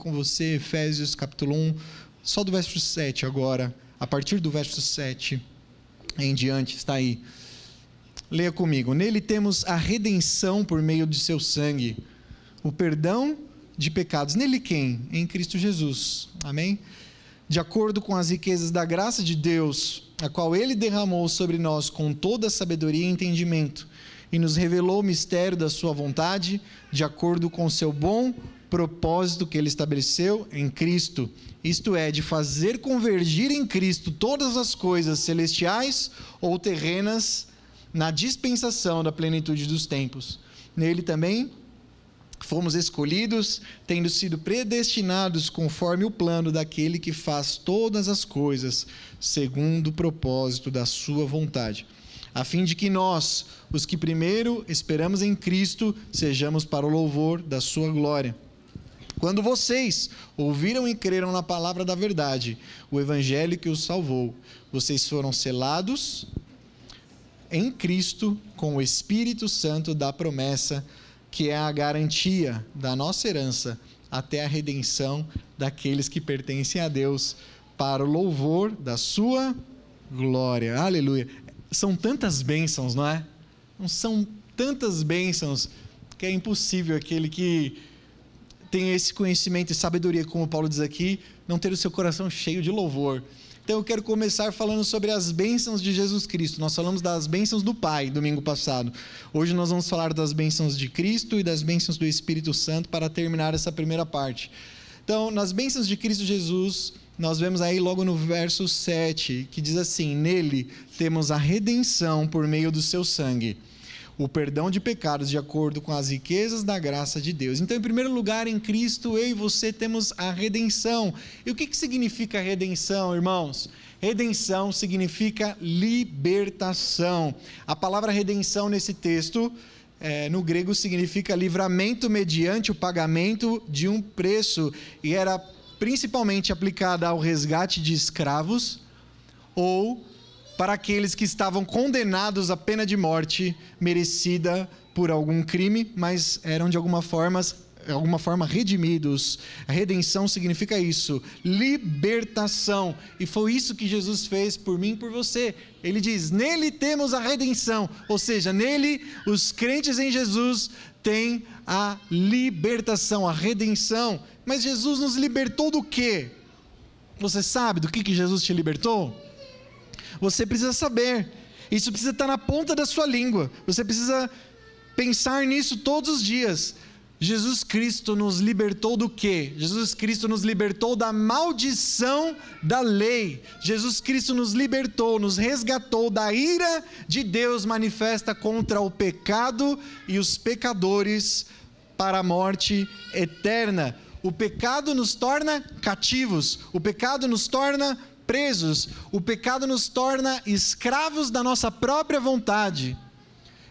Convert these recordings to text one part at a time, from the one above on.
Com você Efésios capítulo 1, só do verso 7 agora, a partir do verso 7 em diante, está aí. Leia comigo. Nele temos a redenção por meio de seu sangue, o perdão de pecados. Nele quem? Em Cristo Jesus. Amém? De acordo com as riquezas da graça de Deus, a qual ele derramou sobre nós com toda a sabedoria e entendimento, e nos revelou o mistério da sua vontade, de acordo com o seu bom propósito que ele estabeleceu em Cristo, isto é, de fazer convergir em Cristo todas as coisas celestiais ou terrenas na dispensação da plenitude dos tempos. Nele também fomos escolhidos, tendo sido predestinados conforme o plano daquele que faz todas as coisas segundo o propósito da sua vontade, a fim de que nós, os que primeiro esperamos em Cristo, sejamos para o louvor da sua glória. Quando vocês ouviram e creram na palavra da verdade, o evangelho que os salvou, vocês foram selados em Cristo com o Espírito Santo da promessa, que é a garantia da nossa herança até a redenção daqueles que pertencem a Deus, para o louvor da sua glória. Aleluia. São tantas bênçãos, não é? São tantas bênçãos que é impossível aquele que tem esse conhecimento e sabedoria, como Paulo diz aqui, não ter o seu coração cheio de louvor. Então eu quero começar falando sobre as bênçãos de Jesus Cristo. Nós falamos das bênçãos do Pai domingo passado. Hoje nós vamos falar das bênçãos de Cristo e das bênçãos do Espírito Santo para terminar essa primeira parte. Então, nas bênçãos de Cristo Jesus, nós vemos aí logo no verso 7, que diz assim: Nele temos a redenção por meio do seu sangue o perdão de pecados de acordo com as riquezas da graça de Deus. Então, em primeiro lugar, em Cristo, eu e você temos a redenção. E o que, que significa redenção, irmãos? Redenção significa libertação. A palavra redenção nesse texto, é, no grego, significa livramento mediante o pagamento de um preço. E era principalmente aplicada ao resgate de escravos ou para aqueles que estavam condenados à pena de morte merecida por algum crime, mas eram de alguma forma alguma forma redimidos. A redenção significa isso, libertação. E foi isso que Jesus fez por mim e por você. Ele diz: "Nele temos a redenção", ou seja, nele os crentes em Jesus têm a libertação, a redenção. Mas Jesus nos libertou do quê? Você sabe do que que Jesus te libertou? Você precisa saber. Isso precisa estar na ponta da sua língua. Você precisa pensar nisso todos os dias. Jesus Cristo nos libertou do quê? Jesus Cristo nos libertou da maldição da lei. Jesus Cristo nos libertou, nos resgatou da ira de Deus manifesta contra o pecado e os pecadores para a morte eterna. O pecado nos torna cativos, o pecado nos torna presos, o pecado nos torna escravos da nossa própria vontade,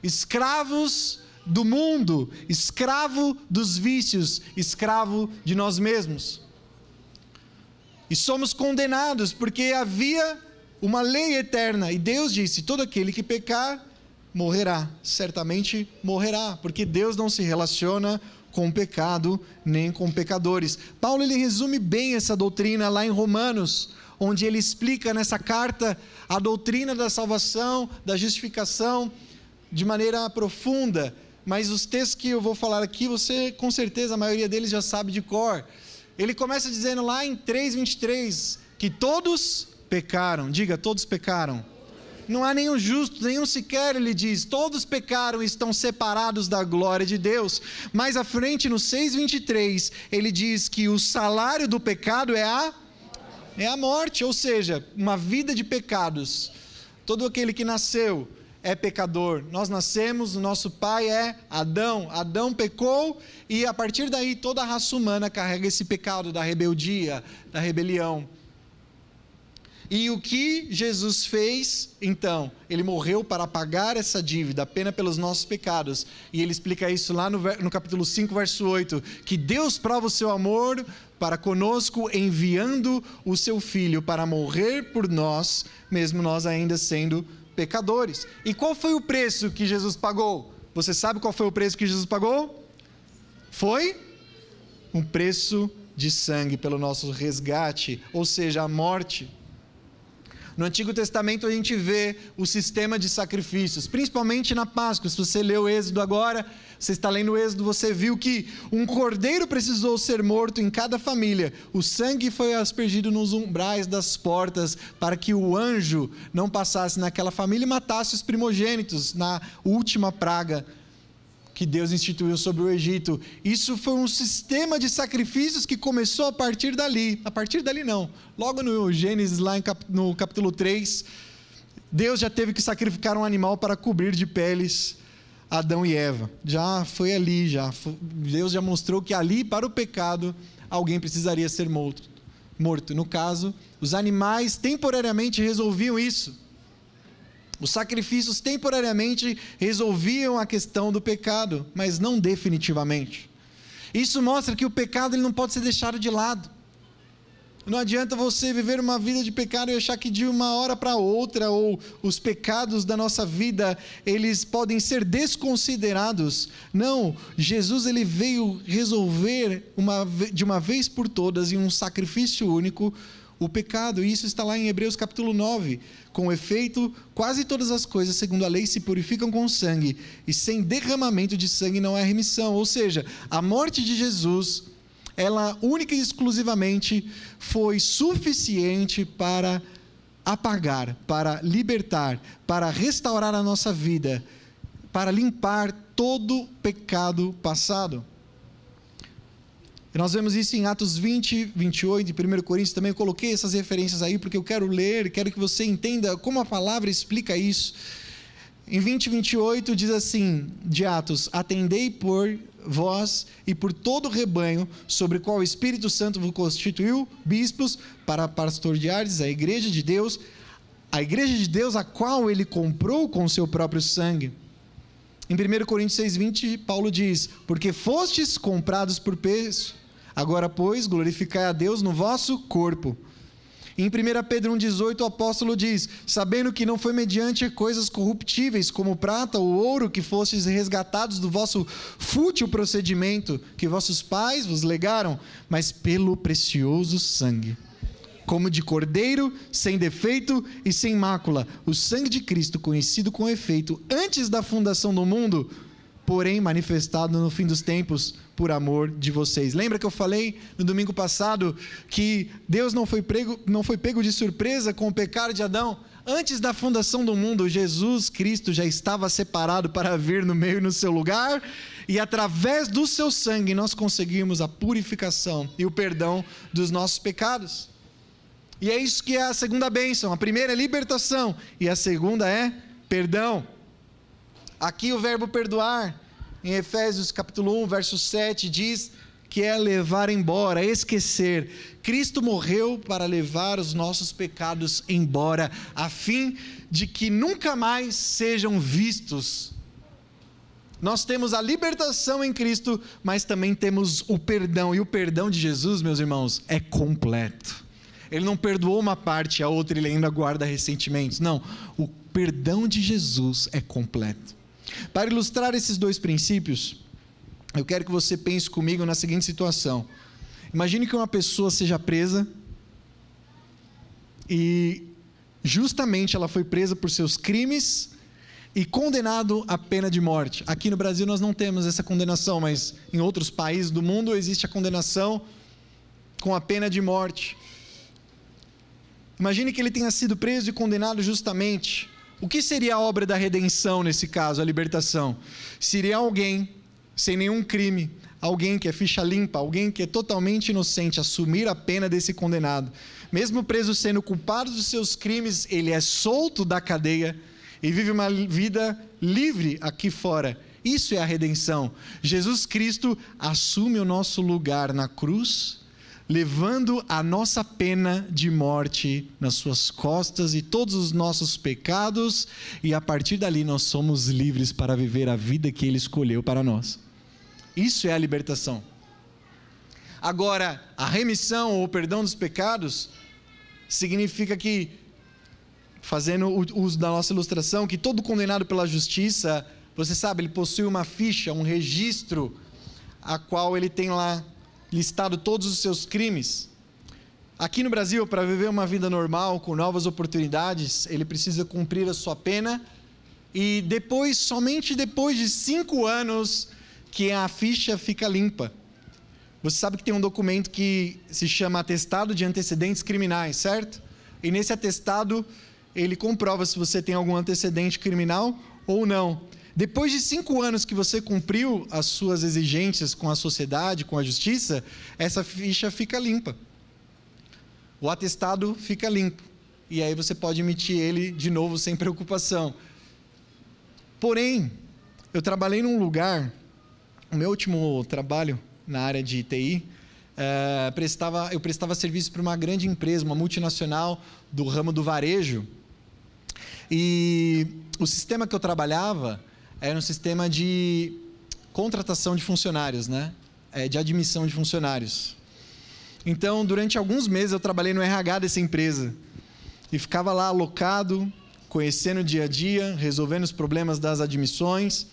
escravos do mundo, escravo dos vícios, escravo de nós mesmos. E somos condenados porque havia uma lei eterna, e Deus disse: todo aquele que pecar morrerá, certamente morrerá, porque Deus não se relaciona com pecado nem com pecadores. Paulo ele resume bem essa doutrina lá em Romanos, onde ele explica nessa carta a doutrina da salvação, da justificação, de maneira profunda. Mas os textos que eu vou falar aqui, você com certeza a maioria deles já sabe de cor. Ele começa dizendo lá em 3:23 que todos pecaram. Diga, todos pecaram. Não há nenhum justo, nenhum sequer, ele diz. Todos pecaram e estão separados da glória de Deus. Mais à frente, no 6,23, ele diz que o salário do pecado é a é a morte, ou seja, uma vida de pecados. Todo aquele que nasceu é pecador. Nós nascemos, o nosso pai é Adão. Adão pecou e a partir daí toda a raça humana carrega esse pecado da rebeldia, da rebelião. E o que Jesus fez, então? Ele morreu para pagar essa dívida, pena pelos nossos pecados. E ele explica isso lá no, no capítulo 5, verso 8: que Deus prova o seu amor para conosco, enviando o seu filho para morrer por nós, mesmo nós ainda sendo pecadores. E qual foi o preço que Jesus pagou? Você sabe qual foi o preço que Jesus pagou? Foi um preço de sangue pelo nosso resgate, ou seja, a morte. No Antigo Testamento a gente vê o sistema de sacrifícios, principalmente na Páscoa. Se você leu o Êxodo agora, você está lendo o Êxodo, você viu que um cordeiro precisou ser morto em cada família. O sangue foi aspergido nos umbrais das portas para que o anjo não passasse naquela família e matasse os primogênitos na última praga que Deus instituiu sobre o Egito. Isso foi um sistema de sacrifícios que começou a partir dali. A partir dali, não. Logo no Gênesis, lá no capítulo 3, Deus já teve que sacrificar um animal para cobrir de peles Adão e Eva. Já foi ali, já. Deus já mostrou que ali, para o pecado, alguém precisaria ser morto. morto. No caso, os animais temporariamente resolviam isso. Os sacrifícios temporariamente resolviam a questão do pecado, mas não definitivamente. Isso mostra que o pecado ele não pode ser deixado de lado. Não adianta você viver uma vida de pecado e achar que de uma hora para outra ou os pecados da nossa vida eles podem ser desconsiderados. Não, Jesus ele veio resolver uma, de uma vez por todas em um sacrifício único o pecado. E isso está lá em Hebreus capítulo 9. Com efeito, quase todas as coisas, segundo a lei, se purificam com sangue, e sem derramamento de sangue não há remissão. Ou seja, a morte de Jesus, ela única e exclusivamente foi suficiente para apagar, para libertar, para restaurar a nossa vida, para limpar todo pecado passado. E nós vemos isso em Atos 20, 28, em 1 Coríntios também. Eu coloquei essas referências aí porque eu quero ler, quero que você entenda como a palavra explica isso. Em 20, 28 diz assim, de Atos: Atendei por vós e por todo o rebanho, sobre qual o Espírito Santo vos constituiu bispos para pastoreares a igreja de Deus, a igreja de Deus a qual ele comprou com seu próprio sangue. Em 1 Coríntios 6,20, Paulo diz: Porque fostes comprados por preço, Agora, pois, glorificai a Deus no vosso corpo. Em 1 Pedro 1,18 o apóstolo diz: Sabendo que não foi mediante coisas corruptíveis, como prata ou ouro, que fostes resgatados do vosso fútil procedimento que vossos pais vos legaram, mas pelo precioso sangue, como de cordeiro, sem defeito e sem mácula, o sangue de Cristo, conhecido com efeito antes da fundação do mundo, porém manifestado no fim dos tempos por amor de vocês. Lembra que eu falei no domingo passado que Deus não foi, prego, não foi pego de surpresa com o pecado de Adão? Antes da fundação do mundo, Jesus Cristo já estava separado para vir no meio no seu lugar, e através do seu sangue nós conseguimos a purificação e o perdão dos nossos pecados. E é isso que é a segunda bênção. A primeira é libertação e a segunda é perdão. Aqui o verbo perdoar em Efésios capítulo 1, verso 7, diz que é levar embora, esquecer. Cristo morreu para levar os nossos pecados embora, a fim de que nunca mais sejam vistos. Nós temos a libertação em Cristo, mas também temos o perdão, e o perdão de Jesus, meus irmãos, é completo. Ele não perdoou uma parte, a outra ele ainda guarda ressentimentos. Não, o perdão de Jesus é completo. Para ilustrar esses dois princípios, eu quero que você pense comigo na seguinte situação. Imagine que uma pessoa seja presa e justamente ela foi presa por seus crimes e condenado à pena de morte. Aqui no Brasil nós não temos essa condenação, mas em outros países do mundo existe a condenação com a pena de morte. Imagine que ele tenha sido preso e condenado justamente o que seria a obra da redenção nesse caso, a libertação? Seria alguém sem nenhum crime, alguém que é ficha limpa, alguém que é totalmente inocente, assumir a pena desse condenado. Mesmo preso sendo culpado dos seus crimes, ele é solto da cadeia e vive uma vida livre aqui fora. Isso é a redenção. Jesus Cristo assume o nosso lugar na cruz, levando a nossa pena de morte nas suas costas e todos os nossos pecados, e a partir dali nós somos livres para viver a vida que ele escolheu para nós. Isso é a libertação. Agora, a remissão ou o perdão dos pecados significa que, fazendo uso da nossa ilustração, que todo condenado pela justiça você sabe, ele possui uma ficha, um registro, a qual ele tem lá listado todos os seus crimes. Aqui no Brasil, para viver uma vida normal, com novas oportunidades, ele precisa cumprir a sua pena e depois, somente depois de cinco anos, que a ficha fica limpa. Você sabe que tem um documento que se chama Atestado de Antecedentes Criminais, certo? E nesse atestado, ele comprova se você tem algum antecedente criminal ou não. Depois de cinco anos que você cumpriu as suas exigências com a sociedade, com a justiça, essa ficha fica limpa. O atestado fica limpo. E aí você pode emitir ele de novo sem preocupação. Porém, eu trabalhei num lugar, o meu último trabalho na área de TI, é, eh, prestava, eu prestava serviço para uma grande empresa, uma multinacional do ramo do varejo. E o sistema que eu trabalhava era um sistema de contratação de funcionários, né? É, de admissão de funcionários. Então, durante alguns meses eu trabalhei no RH dessa empresa e ficava lá alocado, conhecendo o dia a dia, resolvendo os problemas das admissões.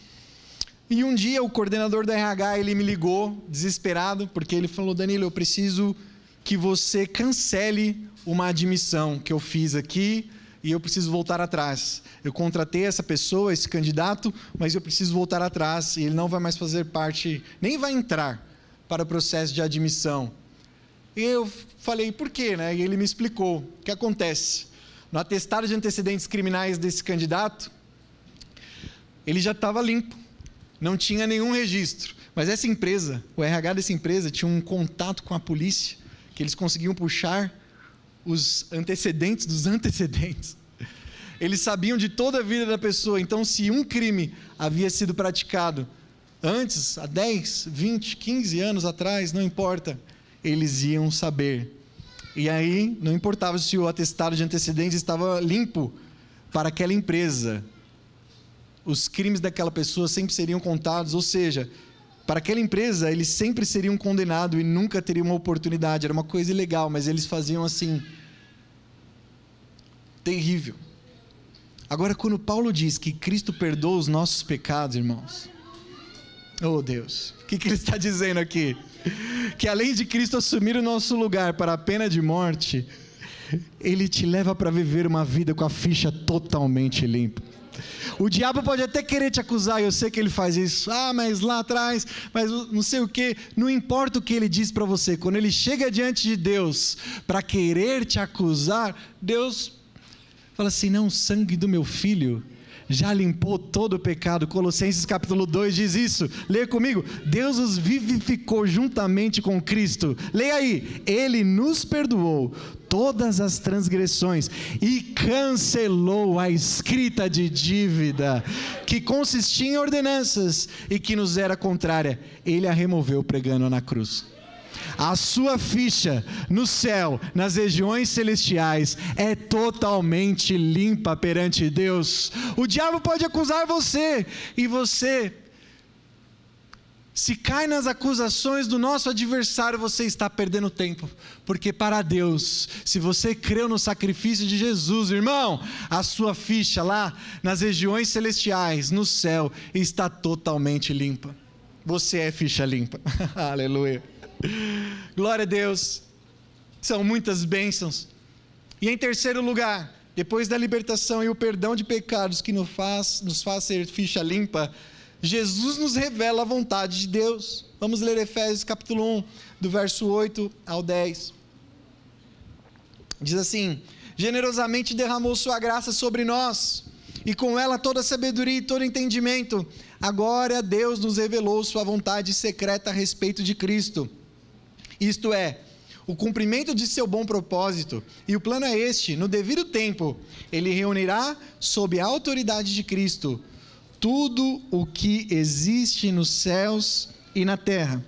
E um dia o coordenador da RH ele me ligou desesperado porque ele falou: Danilo, eu preciso que você cancele uma admissão que eu fiz aqui e eu preciso voltar atrás. Eu contratei essa pessoa, esse candidato, mas eu preciso voltar atrás e ele não vai mais fazer parte, nem vai entrar para o processo de admissão. E eu falei, por quê? Né? E ele me explicou. O que acontece? No atestado de antecedentes criminais desse candidato, ele já estava limpo, não tinha nenhum registro. Mas essa empresa, o RH dessa empresa, tinha um contato com a polícia, que eles conseguiam puxar os antecedentes dos antecedentes. Eles sabiam de toda a vida da pessoa, então, se um crime havia sido praticado antes, há 10, 20, 15 anos atrás, não importa, eles iam saber. E aí, não importava se o atestado de antecedentes estava limpo para aquela empresa, os crimes daquela pessoa sempre seriam contados, ou seja, para aquela empresa, eles sempre seriam condenados e nunca teriam uma oportunidade. Era uma coisa ilegal, mas eles faziam assim. Terrível. Agora, quando Paulo diz que Cristo perdoa os nossos pecados, irmãos, oh Deus, o que, que ele está dizendo aqui? Que além de Cristo assumir o nosso lugar para a pena de morte, ele te leva para viver uma vida com a ficha totalmente limpa. O diabo pode até querer te acusar, eu sei que ele faz isso. Ah, mas lá atrás, mas não sei o que. Não importa o que ele diz para você, quando ele chega diante de Deus para querer te acusar, Deus fala assim: não, o sangue do meu filho já limpou todo o pecado. Colossenses capítulo 2 diz isso. Leia comigo. Deus os vivificou juntamente com Cristo. Leia aí. Ele nos perdoou todas as transgressões e cancelou a escrita de dívida que consistia em ordenanças e que nos era contrária. Ele a removeu pregando na cruz. A sua ficha no céu, nas regiões celestiais, é totalmente limpa perante Deus. O diabo pode acusar você e você se cai nas acusações do nosso adversário, você está perdendo tempo, porque para Deus, se você creu no sacrifício de Jesus, irmão, a sua ficha lá nas regiões celestiais, no céu, está totalmente limpa. Você é ficha limpa. Aleluia. Glória a Deus. São muitas bênçãos. E em terceiro lugar, depois da libertação e o perdão de pecados que nos faz, nos faz ser ficha limpa, Jesus nos revela a vontade de Deus. Vamos ler Efésios capítulo 1, do verso 8 ao 10. Diz assim: Generosamente derramou sua graça sobre nós, e com ela toda sabedoria e todo entendimento. Agora Deus nos revelou sua vontade secreta a respeito de Cristo. Isto é, o cumprimento de seu bom propósito. E o plano é este: no devido tempo, ele reunirá, sob a autoridade de Cristo, tudo o que existe nos céus e na terra.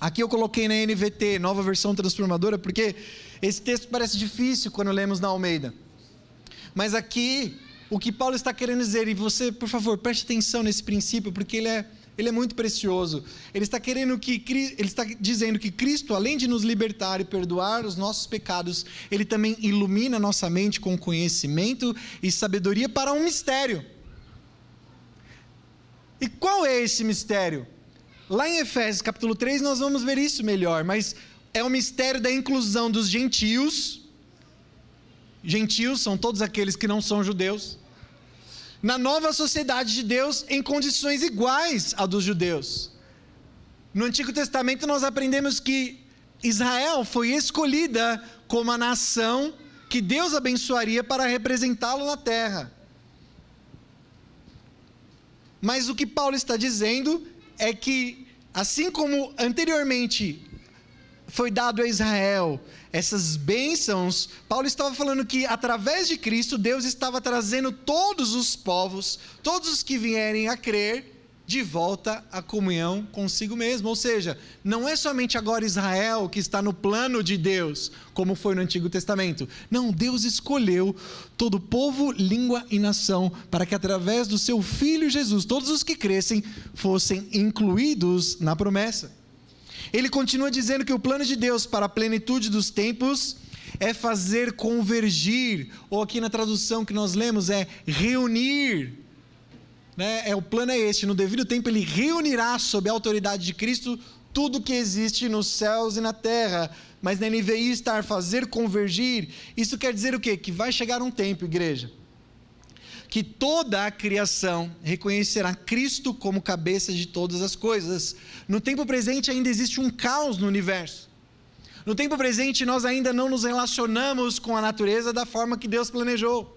Aqui eu coloquei na NVT, nova versão transformadora, porque esse texto parece difícil quando lemos na Almeida. Mas aqui, o que Paulo está querendo dizer, e você, por favor, preste atenção nesse princípio, porque ele é ele é muito precioso. Ele está querendo que ele está dizendo que Cristo, além de nos libertar e perdoar os nossos pecados, ele também ilumina nossa mente com conhecimento e sabedoria para um mistério. E qual é esse mistério? Lá em Efésios capítulo 3 nós vamos ver isso melhor, mas é o mistério da inclusão dos gentios. Gentios são todos aqueles que não são judeus na nova sociedade de Deus em condições iguais à dos judeus. No Antigo Testamento nós aprendemos que Israel foi escolhida como a nação que Deus abençoaria para representá-lo na terra. Mas o que Paulo está dizendo é que, assim como anteriormente foi dado a Israel essas bênçãos, Paulo estava falando que através de Cristo, Deus estava trazendo todos os povos, todos os que vierem a crer, de volta à comunhão consigo mesmo. Ou seja, não é somente agora Israel que está no plano de Deus, como foi no Antigo Testamento. Não, Deus escolheu todo povo, língua e nação para que através do seu filho Jesus, todos os que crescem fossem incluídos na promessa. Ele continua dizendo que o plano de Deus para a plenitude dos tempos é fazer convergir, ou aqui na tradução que nós lemos é reunir. Né? É, o plano é este: no devido tempo, ele reunirá sob a autoridade de Cristo tudo que existe nos céus e na terra. Mas na NVI estar fazer convergir, isso quer dizer o quê? Que vai chegar um tempo, igreja, que toda a criação reconhecerá Cristo como cabeça de todas as coisas. No tempo presente ainda existe um caos no universo. No tempo presente nós ainda não nos relacionamos com a natureza da forma que Deus planejou.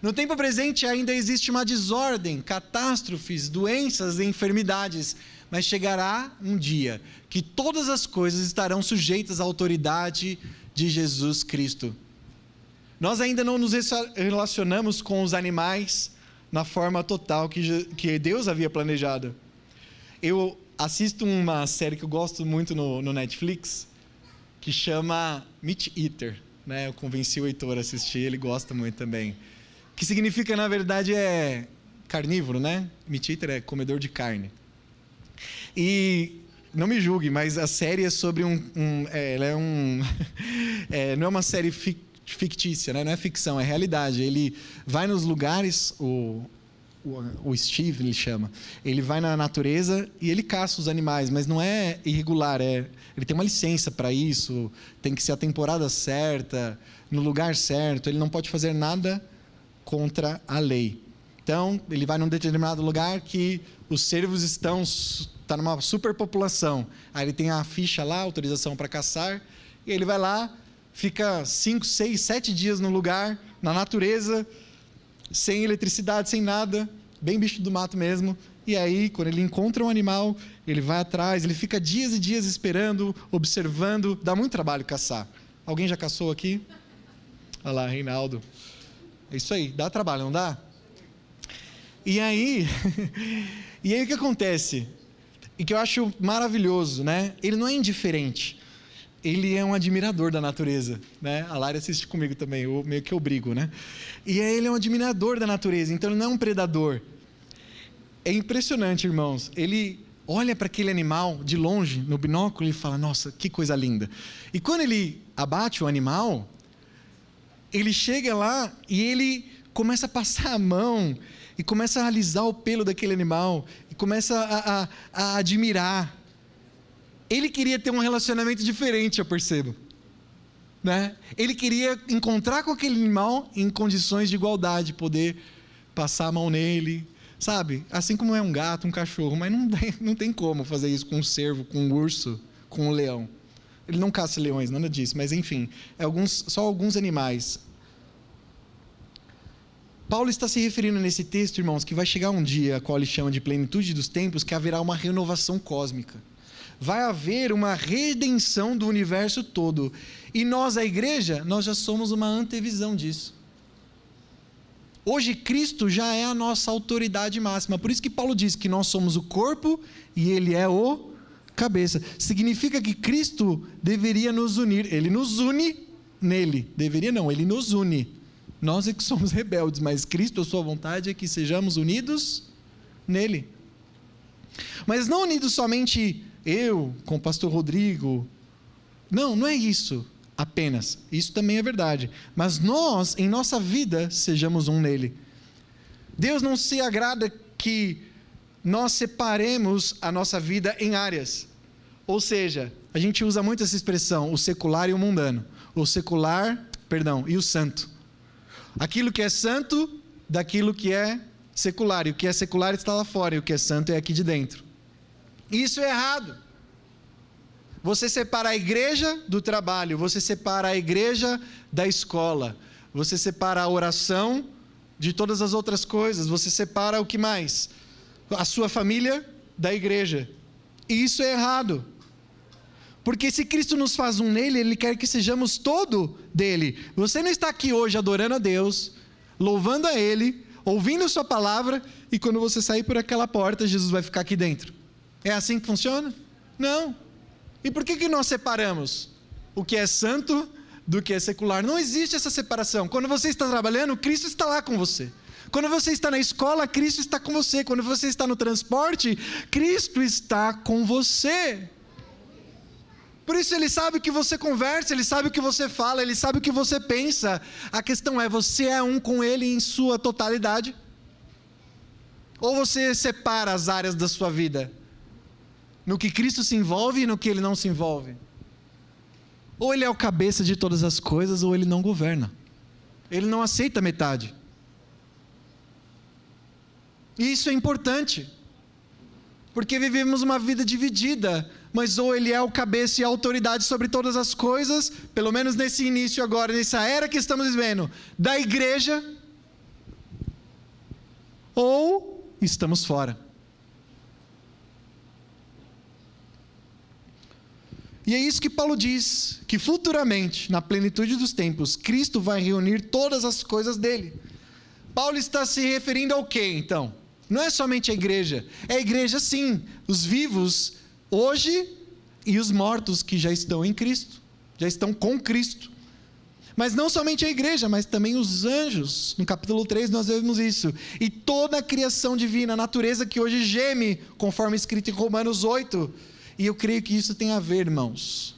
No tempo presente ainda existe uma desordem, catástrofes, doenças e enfermidades, mas chegará um dia que todas as coisas estarão sujeitas à autoridade de Jesus Cristo. Nós ainda não nos relacionamos com os animais na forma total que, Deus havia planejado. Eu assisto uma série que eu gosto muito no, no Netflix, que chama Meat Eater. Né? Eu convenci o Heitor a assistir, ele gosta muito também. Que significa, na verdade, é carnívoro, né? Meat Eater é comedor de carne. E não me julgue, mas a série é sobre um. um é, ela é um. é, não é uma série fictícia fictícia, né? não é ficção, é realidade. Ele vai nos lugares, o, o, o, Steve ele chama, ele vai na natureza e ele caça os animais, mas não é irregular, é, ele tem uma licença para isso, tem que ser a temporada certa, no lugar certo, ele não pode fazer nada contra a lei. Então, ele vai num determinado lugar que os cervos estão está numa superpopulação. Aí ele tem a ficha lá, autorização para caçar, e ele vai lá, fica cinco, seis, sete dias no lugar, na natureza, sem eletricidade, sem nada, bem bicho do mato mesmo. E aí, quando ele encontra um animal, ele vai atrás, ele fica dias e dias esperando, observando. Dá muito trabalho caçar. Alguém já caçou aqui? Olha lá, Reinaldo. É isso aí, dá trabalho, não dá? E aí, e aí o que acontece? E que eu acho maravilhoso, né? Ele não é indiferente ele é um admirador da natureza, né? A Lara assiste comigo também, eu meio que obrigo, né? E ele é um admirador da natureza, então ele não é um predador. É impressionante, irmãos. Ele olha para aquele animal de longe, no binóculo, e fala: Nossa, que coisa linda. E quando ele abate o animal, ele chega lá e ele começa a passar a mão e começa a alisar o pelo daquele animal e começa a, a, a admirar ele queria ter um relacionamento diferente, eu percebo. Né? Ele queria encontrar com aquele animal em condições de igualdade, poder passar a mão nele, sabe? Assim como é um gato, um cachorro, mas não tem, não tem como fazer isso com um cervo, com um urso, com um leão. Ele não caça leões, nada disso, mas enfim, é alguns, só alguns animais. Paulo está se referindo nesse texto, irmãos, que vai chegar um dia, a qual ele chama de plenitude dos tempos, que haverá uma renovação cósmica Vai haver uma redenção do universo todo. E nós, a igreja, nós já somos uma antevisão disso. Hoje Cristo já é a nossa autoridade máxima. Por isso que Paulo diz que nós somos o corpo e ele é o cabeça. Significa que Cristo deveria nos unir. Ele nos une nele. Deveria não, ele nos une. Nós é que somos rebeldes, mas Cristo, a sua vontade é que sejamos unidos nele. Mas não unidos somente eu com o pastor Rodrigo. Não, não é isso apenas. Isso também é verdade. Mas nós, em nossa vida, sejamos um nele. Deus não se agrada que nós separemos a nossa vida em áreas. Ou seja, a gente usa muito essa expressão, o secular e o mundano. O secular, perdão, e o santo. Aquilo que é santo daquilo que é secular. E o que é secular está lá fora, e o que é santo é aqui de dentro. Isso é errado. Você separa a igreja do trabalho, você separa a igreja da escola, você separa a oração de todas as outras coisas, você separa o que mais? A sua família da igreja. E isso é errado. Porque se Cristo nos faz um nele, Ele quer que sejamos todo dele. Você não está aqui hoje adorando a Deus, louvando a Ele, ouvindo Sua palavra, e quando você sair por aquela porta, Jesus vai ficar aqui dentro. É assim que funciona? Não. E por que, que nós separamos o que é santo do que é secular? Não existe essa separação. Quando você está trabalhando, Cristo está lá com você. Quando você está na escola, Cristo está com você. Quando você está no transporte, Cristo está com você. Por isso ele sabe o que você conversa, ele sabe o que você fala, ele sabe o que você pensa. A questão é: você é um com ele em sua totalidade? Ou você separa as áreas da sua vida? No que Cristo se envolve e no que ele não se envolve? Ou ele é o cabeça de todas as coisas, ou ele não governa. Ele não aceita metade. E isso é importante. Porque vivemos uma vida dividida, mas ou ele é o cabeça e a autoridade sobre todas as coisas, pelo menos nesse início agora, nessa era que estamos vivendo, da igreja, ou estamos fora. E é isso que Paulo diz, que futuramente, na plenitude dos tempos, Cristo vai reunir todas as coisas dele. Paulo está se referindo ao quê, então? Não é somente a igreja. É a igreja, sim, os vivos hoje e os mortos que já estão em Cristo, já estão com Cristo. Mas não somente a igreja, mas também os anjos. No capítulo 3 nós vemos isso. E toda a criação divina, a natureza que hoje geme, conforme escrito em Romanos 8. E eu creio que isso tem a ver, irmãos,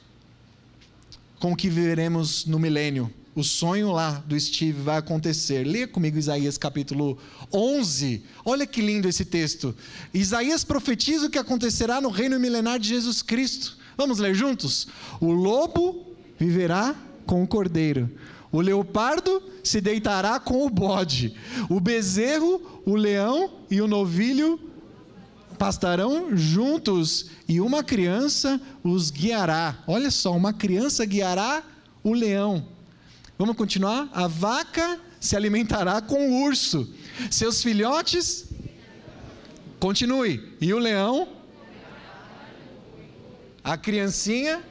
com o que viveremos no milênio o sonho lá do Steve vai acontecer. Leia comigo Isaías capítulo 11. Olha que lindo esse texto. Isaías profetiza o que acontecerá no reino milenar de Jesus Cristo. Vamos ler juntos? O lobo viverá com o cordeiro. O leopardo se deitará com o bode. O bezerro, o leão e o novilho pastarão juntos e uma criança os guiará. Olha só, uma criança guiará o leão Vamos continuar? A vaca se alimentará com o urso. Seus filhotes. Continue. E o leão? A criancinha.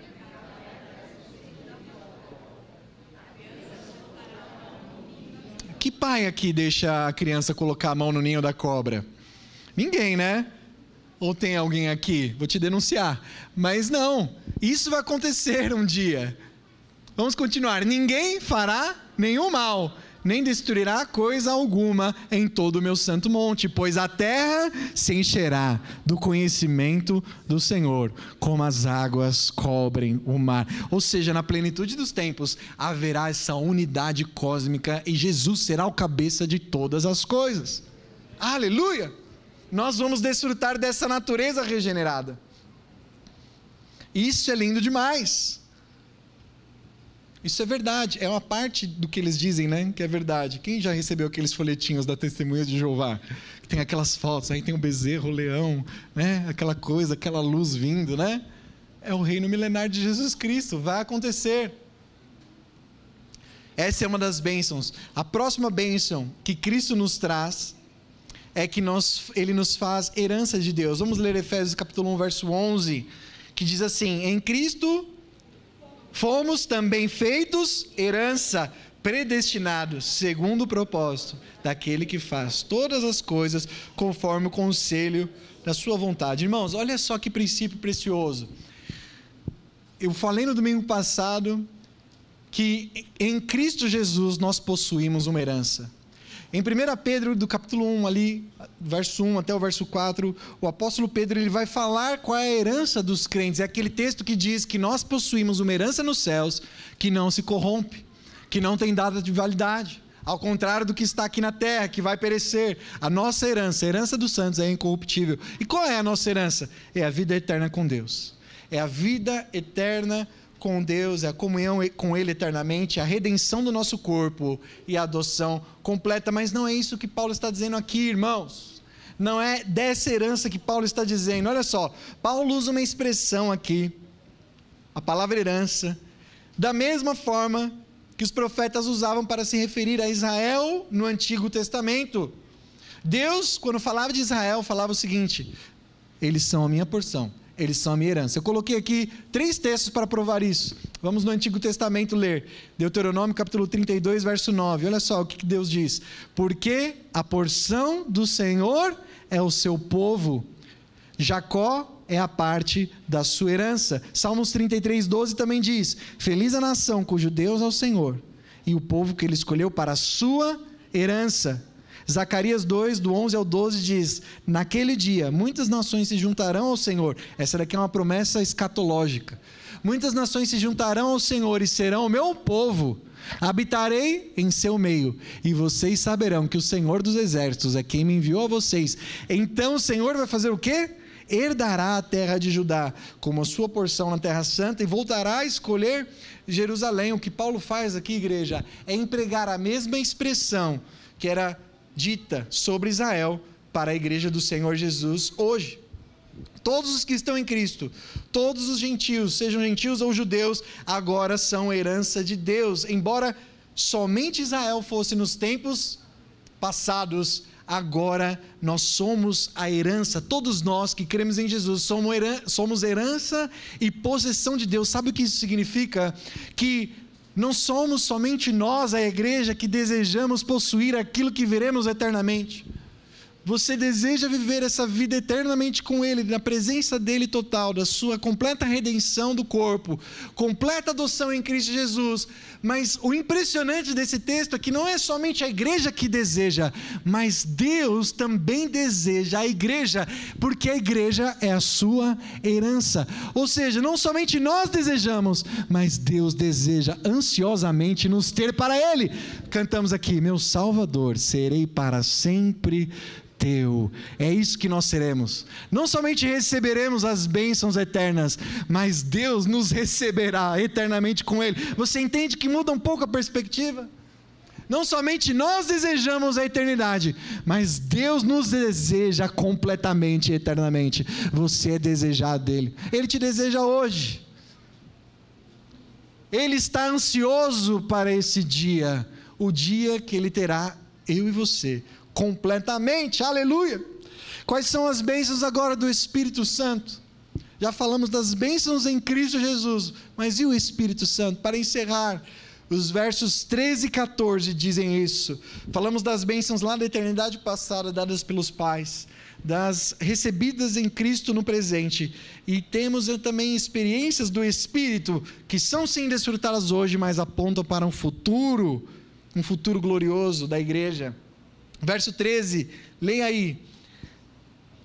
Que pai aqui deixa a criança colocar a mão no ninho da cobra? Ninguém, né? Ou tem alguém aqui? Vou te denunciar. Mas não, isso vai acontecer um dia. Vamos continuar. Ninguém fará nenhum mal, nem destruirá coisa alguma em todo o meu santo monte, pois a terra se encherá do conhecimento do Senhor, como as águas cobrem o mar. Ou seja, na plenitude dos tempos haverá essa unidade cósmica e Jesus será o cabeça de todas as coisas. Aleluia! Nós vamos desfrutar dessa natureza regenerada. Isso é lindo demais. Isso é verdade, é uma parte do que eles dizem, né? Que é verdade. Quem já recebeu aqueles folhetinhos da Testemunha de Jeová? Que tem aquelas fotos, aí tem o bezerro, o leão, né? Aquela coisa, aquela luz vindo, né? É o reino milenar de Jesus Cristo, vai acontecer. Essa é uma das bênçãos. A próxima bênção que Cristo nos traz é que nós, Ele nos faz herança de Deus. Vamos ler Efésios capítulo 1, verso 11 que diz assim: Em Cristo fomos também feitos herança, predestinados, segundo o propósito daquele que faz todas as coisas conforme o conselho da sua vontade. Irmãos, olha só que princípio precioso. Eu falei no domingo passado que em Cristo Jesus nós possuímos uma herança. Em 1 Pedro, do capítulo 1, ali, verso 1 até o verso 4, o apóstolo Pedro ele vai falar qual é a herança dos crentes. É aquele texto que diz que nós possuímos uma herança nos céus que não se corrompe, que não tem data de validade. Ao contrário do que está aqui na terra, que vai perecer. A nossa herança, a herança dos santos, é incorruptível. E qual é a nossa herança? É a vida eterna com Deus. É a vida eterna com Deus, é a comunhão com Ele eternamente, a redenção do nosso corpo e a adoção completa. Mas não é isso que Paulo está dizendo aqui, irmãos. Não é dessa herança que Paulo está dizendo. Olha só, Paulo usa uma expressão aqui, a palavra herança, da mesma forma que os profetas usavam para se referir a Israel no Antigo Testamento. Deus, quando falava de Israel, falava o seguinte: eles são a minha porção eles são a minha herança. Eu coloquei aqui três textos para provar isso. Vamos no Antigo Testamento ler. Deuteronômio capítulo 32, verso 9. Olha só o que Deus diz. Porque a porção do Senhor é o seu povo. Jacó é a parte da sua herança. Salmos 33, 12 também diz: Feliz a nação cujo Deus é o Senhor, e o povo que ele escolheu para a sua herança. Zacarias 2, do 11 ao 12 diz: Naquele dia muitas nações se juntarão ao Senhor. Essa daqui é uma promessa escatológica. Muitas nações se juntarão ao Senhor e serão o meu povo. Habitarei em seu meio, e vocês saberão que o Senhor dos exércitos é quem me enviou a vocês. Então o Senhor vai fazer o quê? Herdará a terra de Judá como a sua porção na terra santa e voltará a escolher Jerusalém. O que Paulo faz aqui, igreja, é empregar a mesma expressão que era dita sobre Israel para a igreja do Senhor Jesus hoje. Todos os que estão em Cristo, todos os gentios, sejam gentios ou judeus, agora são herança de Deus. Embora somente Israel fosse nos tempos passados, agora nós somos a herança, todos nós que cremos em Jesus, somos herança e possessão de Deus. Sabe o que isso significa? Que não somos somente nós, a igreja, que desejamos possuir aquilo que veremos eternamente. Você deseja viver essa vida eternamente com Ele, na presença dele total, da sua completa redenção do corpo, completa adoção em Cristo Jesus. Mas o impressionante desse texto é que não é somente a igreja que deseja, mas Deus também deseja a igreja, porque a igreja é a sua herança. Ou seja, não somente nós desejamos, mas Deus deseja ansiosamente nos ter para Ele. Cantamos aqui: Meu Salvador, serei para sempre teu. É isso que nós seremos. Não somente receberemos as bênçãos eternas, mas Deus nos receberá eternamente com Ele. Você entende que muda um pouco a perspectiva? Não somente nós desejamos a eternidade, mas Deus nos deseja completamente, eternamente. Você é desejado dele. Ele te deseja hoje. Ele está ansioso para esse dia, o dia que ele terá eu e você completamente. Aleluia! Quais são as bênçãos agora do Espírito Santo? Já falamos das bênçãos em Cristo Jesus, mas e o Espírito Santo? Para encerrar, os versos 13 e 14 dizem isso. Falamos das bênçãos lá da eternidade passada, dadas pelos pais, das recebidas em Cristo no presente, e temos também experiências do Espírito, que são sim desfrutadas hoje, mas apontam para um futuro, um futuro glorioso da igreja. Verso 13, leia aí.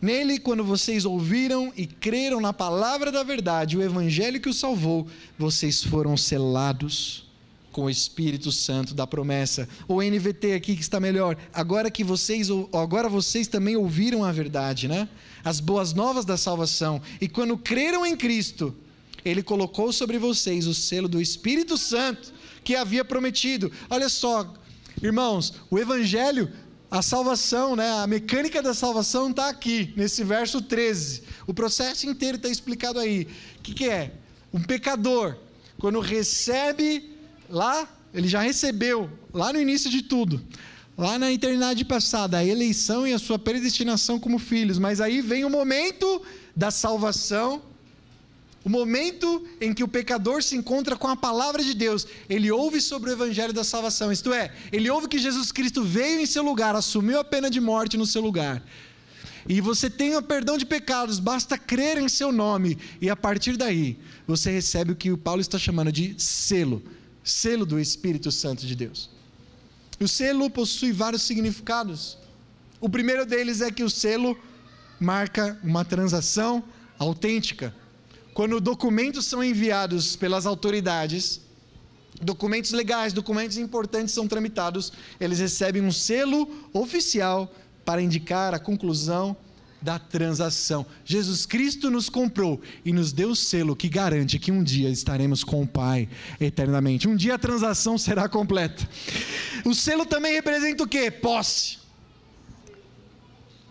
Nele, quando vocês ouviram e creram na palavra da verdade, o evangelho que os salvou, vocês foram selados com o Espírito Santo da promessa. O NVT aqui que está melhor. Agora que vocês agora vocês também ouviram a verdade, né? As boas novas da salvação. E quando creram em Cristo, ele colocou sobre vocês o selo do Espírito Santo que havia prometido. Olha só, irmãos, o evangelho a salvação, né, a mecânica da salvação está aqui, nesse verso 13. O processo inteiro está explicado aí. O que, que é? Um pecador, quando recebe lá, ele já recebeu, lá no início de tudo, lá na eternidade passada, a eleição e a sua predestinação como filhos. Mas aí vem o momento da salvação, O momento em que o pecador se encontra com a palavra de Deus, ele ouve sobre o evangelho da salvação, isto é, ele ouve que Jesus Cristo veio em seu lugar, assumiu a pena de morte no seu lugar. E você tem o perdão de pecados, basta crer em seu nome, e a partir daí, você recebe o que o Paulo está chamando de selo selo do Espírito Santo de Deus. O selo possui vários significados. O primeiro deles é que o selo marca uma transação autêntica quando documentos são enviados pelas autoridades, documentos legais, documentos importantes são tramitados, eles recebem um selo oficial para indicar a conclusão da transação. Jesus Cristo nos comprou e nos deu o selo que garante que um dia estaremos com o Pai eternamente. Um dia a transação será completa. O selo também representa o quê? Posse.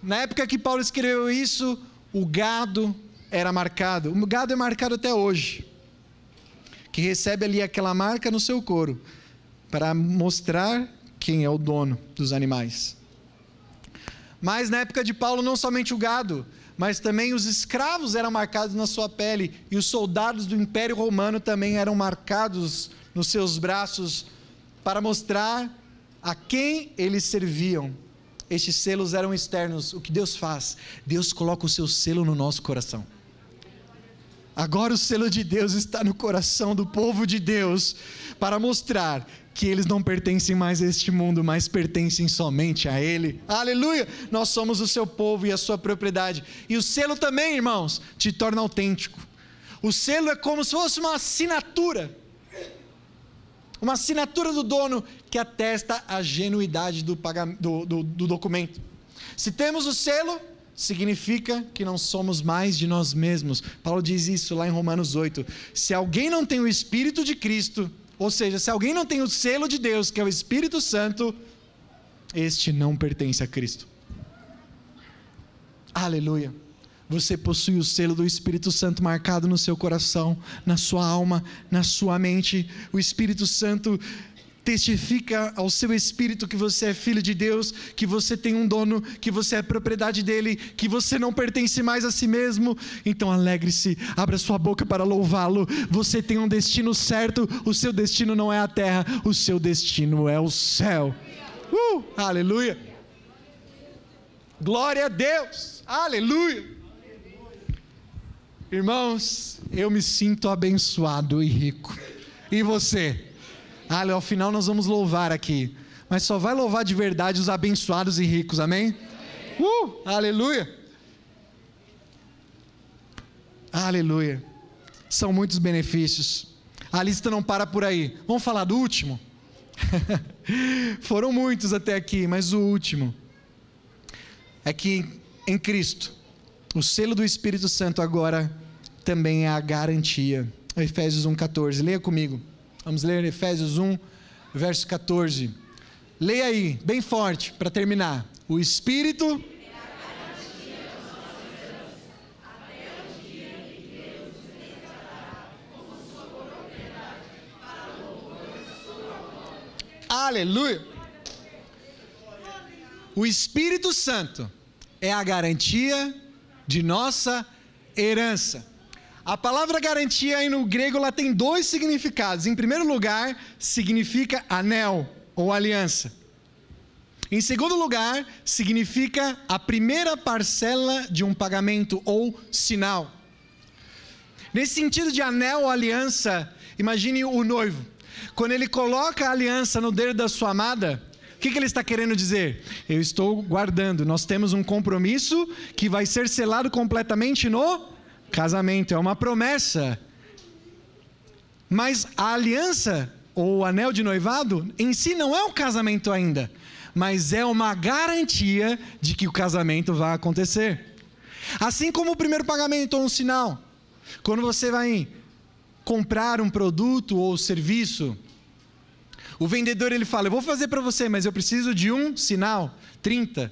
Na época que Paulo escreveu isso, o gado era marcado. O gado é marcado até hoje. Que recebe ali aquela marca no seu couro para mostrar quem é o dono dos animais. Mas na época de Paulo, não somente o gado, mas também os escravos eram marcados na sua pele e os soldados do Império Romano também eram marcados nos seus braços para mostrar a quem eles serviam. Estes selos eram externos. O que Deus faz? Deus coloca o seu selo no nosso coração. Agora o selo de Deus está no coração do povo de Deus para mostrar que eles não pertencem mais a este mundo, mas pertencem somente a Ele. Aleluia! Nós somos o seu povo e a sua propriedade. E o selo também, irmãos, te torna autêntico. O selo é como se fosse uma assinatura. Uma assinatura do dono que atesta a genuidade do, do, do, do documento. Se temos o selo, significa que não somos mais de nós mesmos. Paulo diz isso lá em Romanos 8. Se alguém não tem o Espírito de Cristo, ou seja, se alguém não tem o selo de Deus, que é o Espírito Santo, este não pertence a Cristo. Aleluia. Você possui o selo do Espírito Santo marcado no seu coração, na sua alma, na sua mente. O Espírito Santo testifica ao seu espírito que você é filho de Deus, que você tem um dono, que você é propriedade dele, que você não pertence mais a si mesmo. Então alegre-se, abra sua boca para louvá-lo. Você tem um destino certo, o seu destino não é a terra, o seu destino é o céu. Uh, aleluia! Glória a Deus! Aleluia! Irmãos, eu me sinto abençoado e rico. E você? Ah, ao final nós vamos louvar aqui. Mas só vai louvar de verdade os abençoados e ricos, amém? Uh, aleluia! Aleluia! São muitos benefícios. A lista não para por aí. Vamos falar do último? Foram muitos até aqui, mas o último é que em Cristo, o selo do Espírito Santo agora também é a garantia. Efésios 1,14. Leia comigo. Vamos ler Efésios 1, verso 14. Leia aí, bem forte, para terminar. O Espírito. Aleluia! O Espírito Santo é a garantia de nossa herança. A palavra garantia aí no grego ela tem dois significados. Em primeiro lugar, significa anel ou aliança. Em segundo lugar, significa a primeira parcela de um pagamento ou sinal. Nesse sentido de anel ou aliança, imagine o noivo. Quando ele coloca a aliança no dedo da sua amada, o que, que, ele está querendo dizer? Eu estou guardando. Nós temos um compromisso que vai ser selado completamente no Casamento é uma promessa. Mas a aliança, ou o anel de noivado, em si não é um casamento ainda, mas é uma garantia de que o casamento vai acontecer. Assim como o primeiro pagamento ou um sinal. Quando você vai comprar um produto ou serviço, o vendedor ele fala: "Eu vou fazer para você, mas eu preciso de um sinal, 30,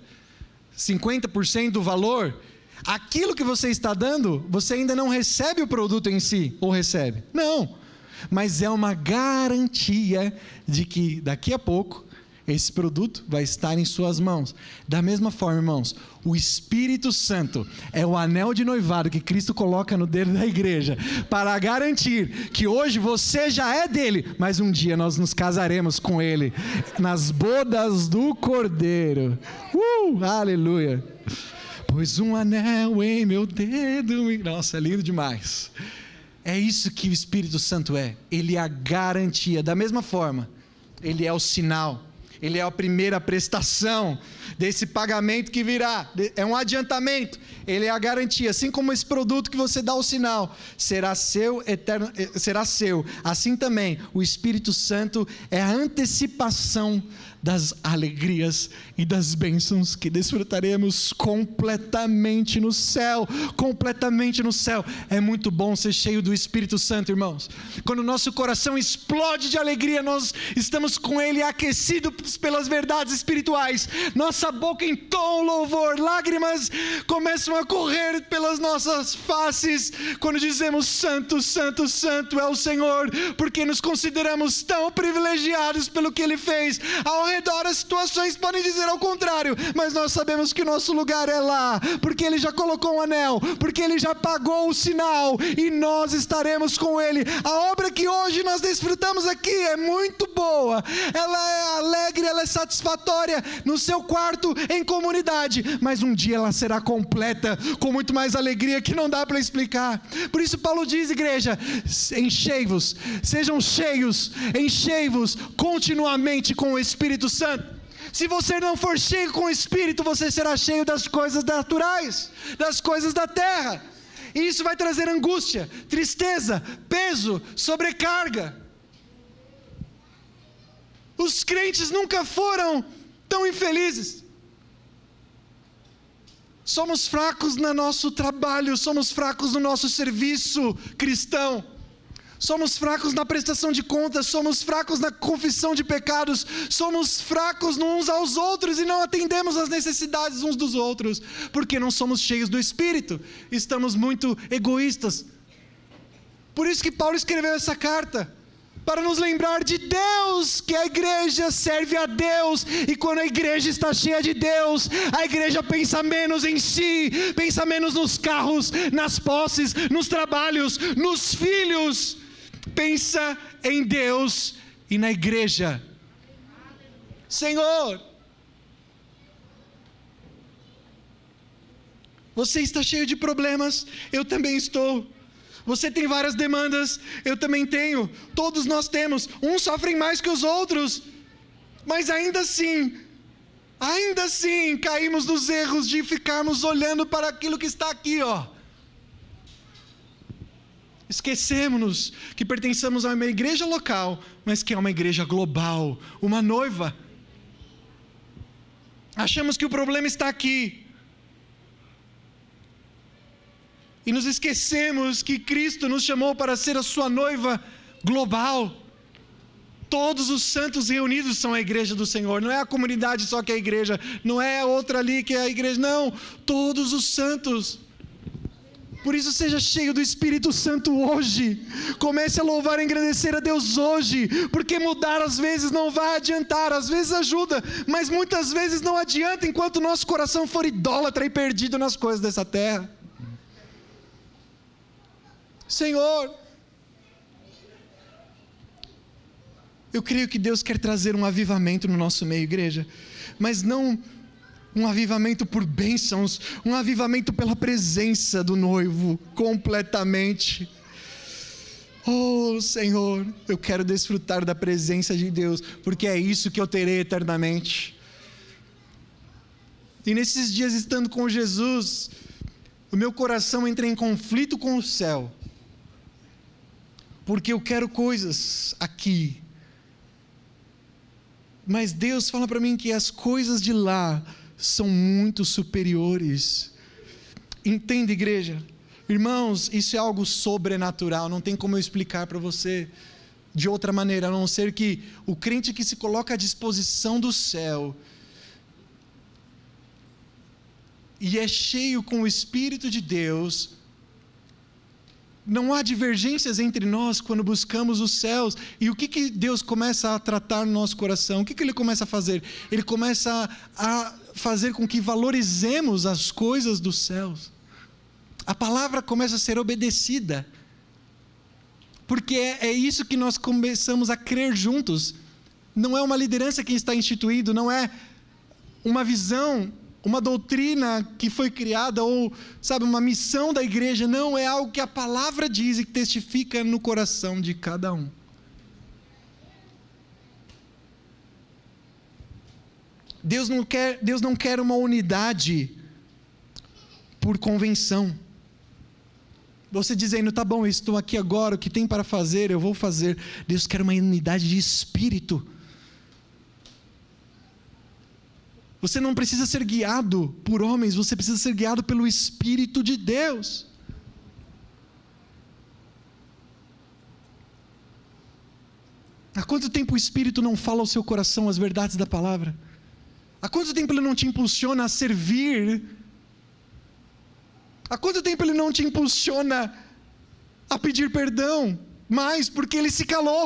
50% do valor aquilo que você está dando, você ainda não recebe o produto em si, ou recebe? Não. Mas é uma garantia de que daqui a pouco esse produto vai estar em suas mãos. Da mesma forma, irmãos, o Espírito Santo é o anel de noivado que Cristo coloca no dedo da igreja para garantir que hoje você já é dele, mas um dia nós nos casaremos com ele nas bodas do Cordeiro. Uh, aleluia! Pois um anel em meu dedo. Nossa, é lindo demais. É isso que o Espírito Santo é. Ele é a garantia. Da mesma forma, ele é o sinal ele é a primeira prestação desse pagamento que virá, é um adiantamento, ele é a garantia, assim como esse produto que você dá o sinal, será seu eterno, eh, será seu. Assim também, o Espírito Santo é a antecipação das alegrias e das bênçãos que desfrutaremos completamente no céu, completamente no céu. É muito bom ser cheio do Espírito Santo, irmãos. Quando o nosso coração explode de alegria, nós estamos com ele aquecidos pelas verdades espirituais. Nossa boca em tom louvor, lágrimas começam a correr pelas nossas faces quando dizemos santo, santo, santo é o Senhor, porque nos consideramos tão privilegiados pelo que ele fez. Ao redor as situações podem dizer ao contrário, mas nós sabemos que o nosso lugar é lá, porque Ele já colocou um anel, porque Ele já pagou o sinal e nós estaremos com Ele. A obra que hoje nós desfrutamos aqui é muito boa, ela é alegre, ela é satisfatória no seu quarto em comunidade, mas um dia ela será completa com muito mais alegria que não dá para explicar. Por isso, Paulo diz, igreja: enchei-vos, sejam cheios, enchei-vos continuamente com o Espírito Espírito Santo. Se você não for cheio com o Espírito, você será cheio das coisas naturais, das coisas da terra. E isso vai trazer angústia, tristeza, peso, sobrecarga. Os crentes nunca foram tão infelizes. Somos fracos no nosso trabalho, somos fracos no nosso serviço cristão somos fracos na prestação de contas, somos fracos na confissão de pecados, somos fracos uns aos outros e não atendemos às necessidades uns dos outros, porque não somos cheios do Espírito, estamos muito egoístas. Por isso que Paulo escreveu essa carta para nos lembrar de Deus, que a igreja serve a Deus, e quando a igreja está cheia de Deus, a igreja pensa menos em si, pensa menos nos carros, nas posses, nos trabalhos, nos filhos, pensa em Deus e na igreja. Senhor, você está cheio de problemas, eu também estou. Você tem várias demandas, eu também tenho. Todos nós temos. Uns sofrem mais que os outros, mas ainda assim, ainda assim, caímos nos erros de ficarmos olhando para aquilo que está aqui, ó. Esquecemos que pertencemos a uma igreja local, mas que é uma igreja global, uma noiva. Achamos que o problema está aqui. E nos esquecemos que Cristo nos chamou para ser a sua noiva global. Todos os santos reunidos são a igreja do Senhor, não é a comunidade só que é a igreja, não é outra ali que é a igreja, não, todos os santos. Por isso, seja cheio do Espírito Santo hoje. Comece a louvar e agradecer a Deus hoje, porque mudar às vezes não vai adiantar, às vezes ajuda, mas muitas vezes não adianta enquanto nosso coração for idólatra e perdido nas coisas dessa terra. Senhor, eu creio que Deus quer trazer um avivamento no nosso meio, igreja, mas não um avivamento por bênçãos, um avivamento pela presença do noivo, completamente. Oh Senhor, eu quero desfrutar da presença de Deus, porque é isso que eu terei eternamente. E nesses dias, estando com Jesus, o meu coração entra em conflito com o céu, porque eu quero coisas aqui, mas Deus fala para mim que as coisas de lá são muito superiores. Entende, igreja? Irmãos, isso é algo sobrenatural, não tem como eu explicar para você de outra maneira, a não ser que o crente que se coloca à disposição do céu e é cheio com o Espírito de Deus, Não há divergências entre nós quando buscamos os céus. E o que, que Deus começa a tratar no nosso coração? O que, que Ele começa a fazer? Ele começa a fazer com que valorizemos as coisas dos céus. A palavra começa a ser obedecida. Porque é, é isso que nós começamos a crer juntos. Não é uma liderança que está instituído, não é uma visão uma doutrina que foi criada ou, sabe, uma missão da igreja, não, é algo que a palavra diz e que testifica no coração de cada um. Deus não quer, Deus não quer uma unidade por convenção. Você dizendo, tá bom, eu estou aqui agora, o que tem para fazer, eu vou fazer. Deus quer uma unidade de espírito. Você não precisa ser guiado por homens, você precisa ser guiado pelo Espírito de Deus. Há quanto tempo o Espírito não fala ao seu coração as verdades da palavra? Há quanto tempo ele não te impulsiona a servir? Há quanto tempo ele não te impulsiona a pedir perdão? Mais porque ele se calou.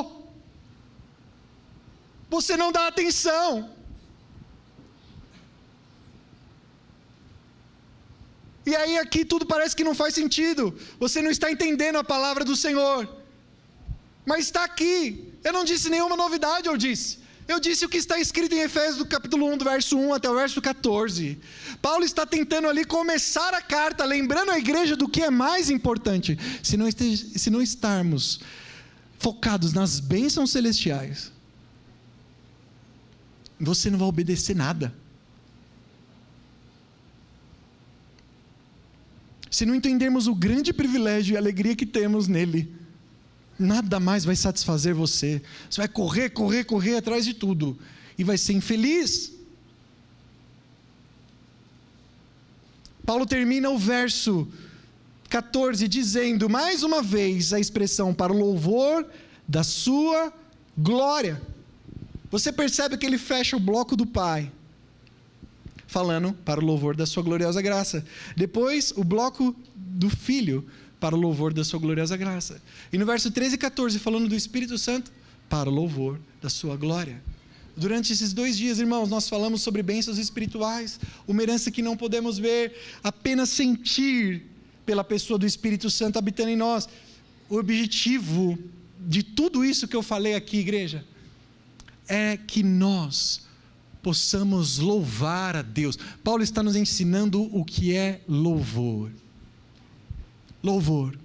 Você não dá atenção. E aí aqui tudo parece que não faz sentido. Você não está entendendo a palavra do Senhor. Mas está aqui. Eu não disse nenhuma novidade, eu disse. Eu disse o que está escrito em Efésios do capítulo 1, do verso 1 até o verso 14. Paulo está tentando ali começar a carta, lembrando a igreja do que é mais importante. Se não, se não estarmos focados nas bênçãos celestiais, você não vai obedecer nada. se não entendermos o grande privilégio e alegria que temos nele, nada mais vai satisfazer você. Você vai correr, correr, correr atrás de tudo e vai ser infeliz. Paulo termina o verso 14 dizendo mais uma vez a expressão para o louvor da sua glória. Você percebe que ele fecha o bloco do Pai falando para o louvor da sua gloriosa graça. Depois, o bloco do Filho, para o louvor da sua gloriosa graça. E no verso 13 e 14, falando do Espírito Santo, para o louvor da sua glória. Durante esses dois dias, irmãos, nós falamos sobre bênçãos espirituais, uma herança que não podemos ver, apenas sentir pela pessoa do Espírito Santo habitando em nós. O objetivo de tudo isso que eu falei aqui, igreja, é que nós possamos louvar a Deus. Paulo está nos ensinando o que é louvor. Louvor.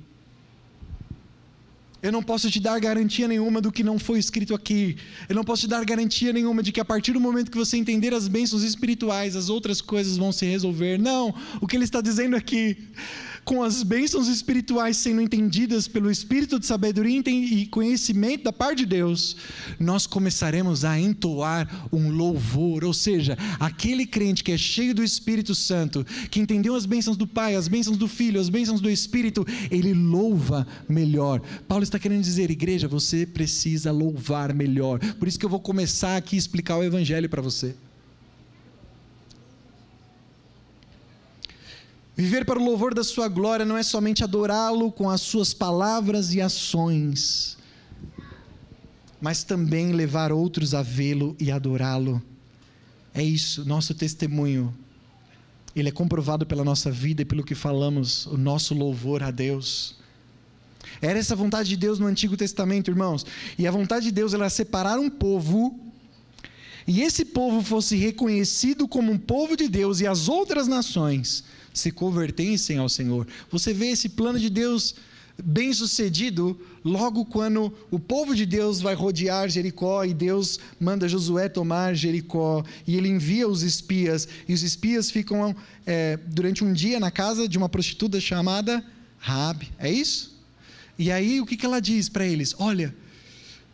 Eu não posso te dar garantia nenhuma do que não foi escrito aqui. Eu não posso te dar garantia nenhuma de que a partir do momento que você entender as bênçãos espirituais, as outras coisas vão se resolver. Não. O que ele está dizendo aqui com as bênçãos espirituais sendo entendidas pelo espírito de sabedoria e conhecimento da parte de Deus, nós começaremos a entoar um louvor, ou seja, aquele crente que é cheio do Espírito Santo, que entendeu as bênçãos do Pai, as bênçãos do Filho, as bênçãos do Espírito, ele louva melhor. Paulo está querendo dizer, igreja, você precisa louvar melhor. Por isso que eu vou começar aqui a explicar o evangelho para você. Viver para o louvor da Sua glória não é somente adorá-lo com as Suas palavras e ações, mas também levar outros a vê-lo e adorá-lo. É isso, nosso testemunho. Ele é comprovado pela nossa vida e pelo que falamos, o nosso louvor a Deus. Era essa vontade de Deus no Antigo Testamento, irmãos. E a vontade de Deus era separar um povo e esse povo fosse reconhecido como um povo de Deus e as outras nações se convertessem ao Senhor. Você vê esse plano de Deus bem sucedido logo quando o povo de Deus vai rodear Jericó e Deus manda Josué tomar Jericó e ele envia os espias e os espias ficam é, durante um dia na casa de uma prostituta chamada Rabi. É isso? E aí o que, que ela diz para eles? Olha,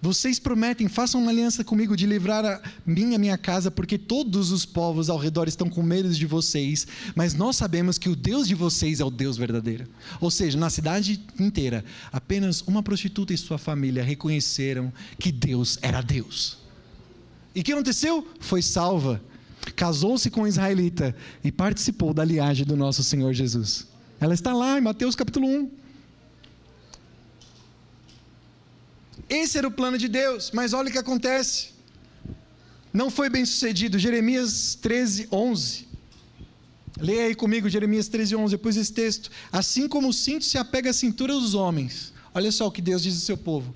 vocês prometem, façam uma aliança comigo de livrar a minha minha casa, porque todos os povos ao redor estão com medo de vocês, mas nós sabemos que o Deus de vocês é o Deus verdadeiro. Ou seja, na cidade inteira, apenas uma prostituta e sua família reconheceram que Deus era Deus. E o que aconteceu? Foi salva, casou-se com um israelita e participou da liagem do nosso Senhor Jesus. Ela está lá em Mateus capítulo 1. Esse era o plano de Deus, mas olha o que acontece. Não foi bem sucedido. Jeremias 13, 11. Leia aí comigo Jeremias 13, 11, depois esse texto. Assim como o cinto se apega à cintura dos homens. Olha só o que Deus diz ao seu povo.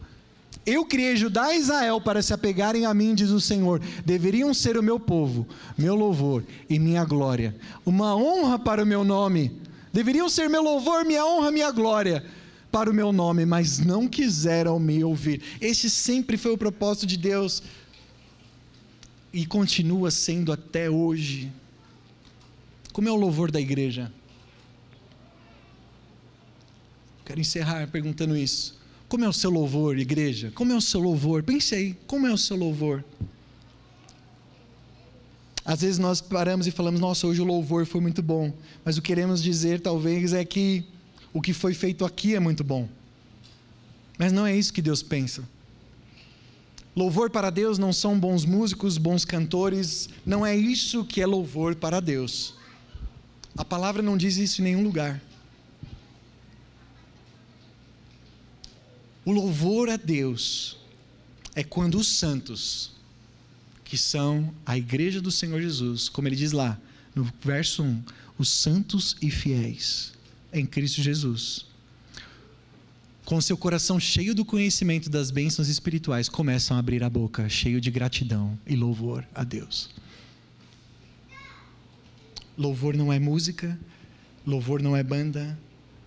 Eu criei Judá e Israel para se apegarem a mim, diz o Senhor. Deveriam ser o meu povo, meu louvor e minha glória. Uma honra para o meu nome. Deveriam ser meu louvor, minha honra, minha glória para o meu nome, mas não quiseram me ouvir. Esse sempre foi o propósito de Deus e continua sendo até hoje. Como é o louvor da igreja? Quero encerrar perguntando isso. Como é o seu louvor, igreja? Como é o seu louvor? Pense aí, como é o seu louvor? Às vezes nós paramos e falamos, nossa, hoje o louvor foi muito bom. Mas o que queremos dizer, talvez, é que o que foi feito aqui é muito bom. Mas não é isso que Deus pensa. Louvor para Deus não são bons músicos, bons cantores, não é isso que é louvor para Deus. A palavra não diz isso em nenhum lugar. O louvor a Deus é quando os santos, que são a igreja do Senhor Jesus, como ele diz lá, no verso 1, os santos e fiéis em Cristo Jesus, com seu coração cheio do conhecimento das bênçãos espirituais, começam a abrir a boca, cheio de gratidão e louvor a Deus. Louvor não é música, louvor não é banda,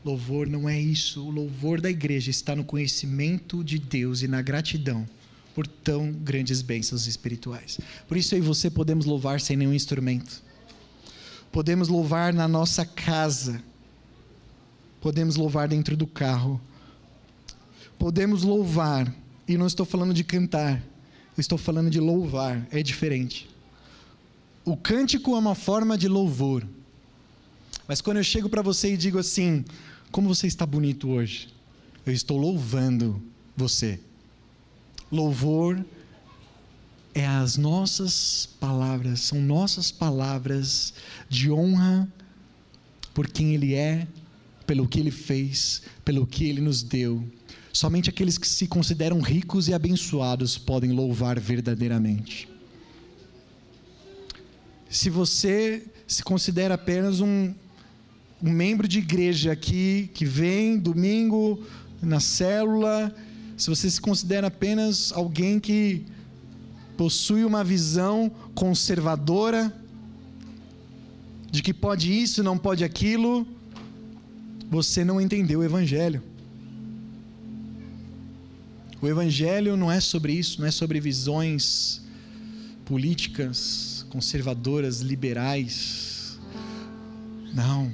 Louvor não é isso. O louvor da igreja está no conhecimento de Deus e na gratidão por tão grandes bênçãos espirituais. Por isso eu e você podemos louvar sem nenhum instrumento. Podemos louvar na nossa casa. Podemos louvar dentro do carro. Podemos louvar, e não estou falando de cantar, estou falando de louvar, é diferente. O cântico é uma forma de louvor. Mas quando eu chego para você e digo assim: como você está bonito hoje? Eu estou louvando você. Louvor é as nossas palavras, são nossas palavras de honra por quem Ele é, pelo que Ele fez, pelo que Ele nos deu. Somente aqueles que se consideram ricos e abençoados podem louvar verdadeiramente. Se você se considera apenas um um membro de igreja aqui que vem domingo na célula, se você se considera apenas alguém que possui uma visão conservadora de que pode isso, não pode aquilo, você não entendeu o evangelho. O evangelho não é sobre isso, não é sobre visões políticas conservadoras, liberais. Não.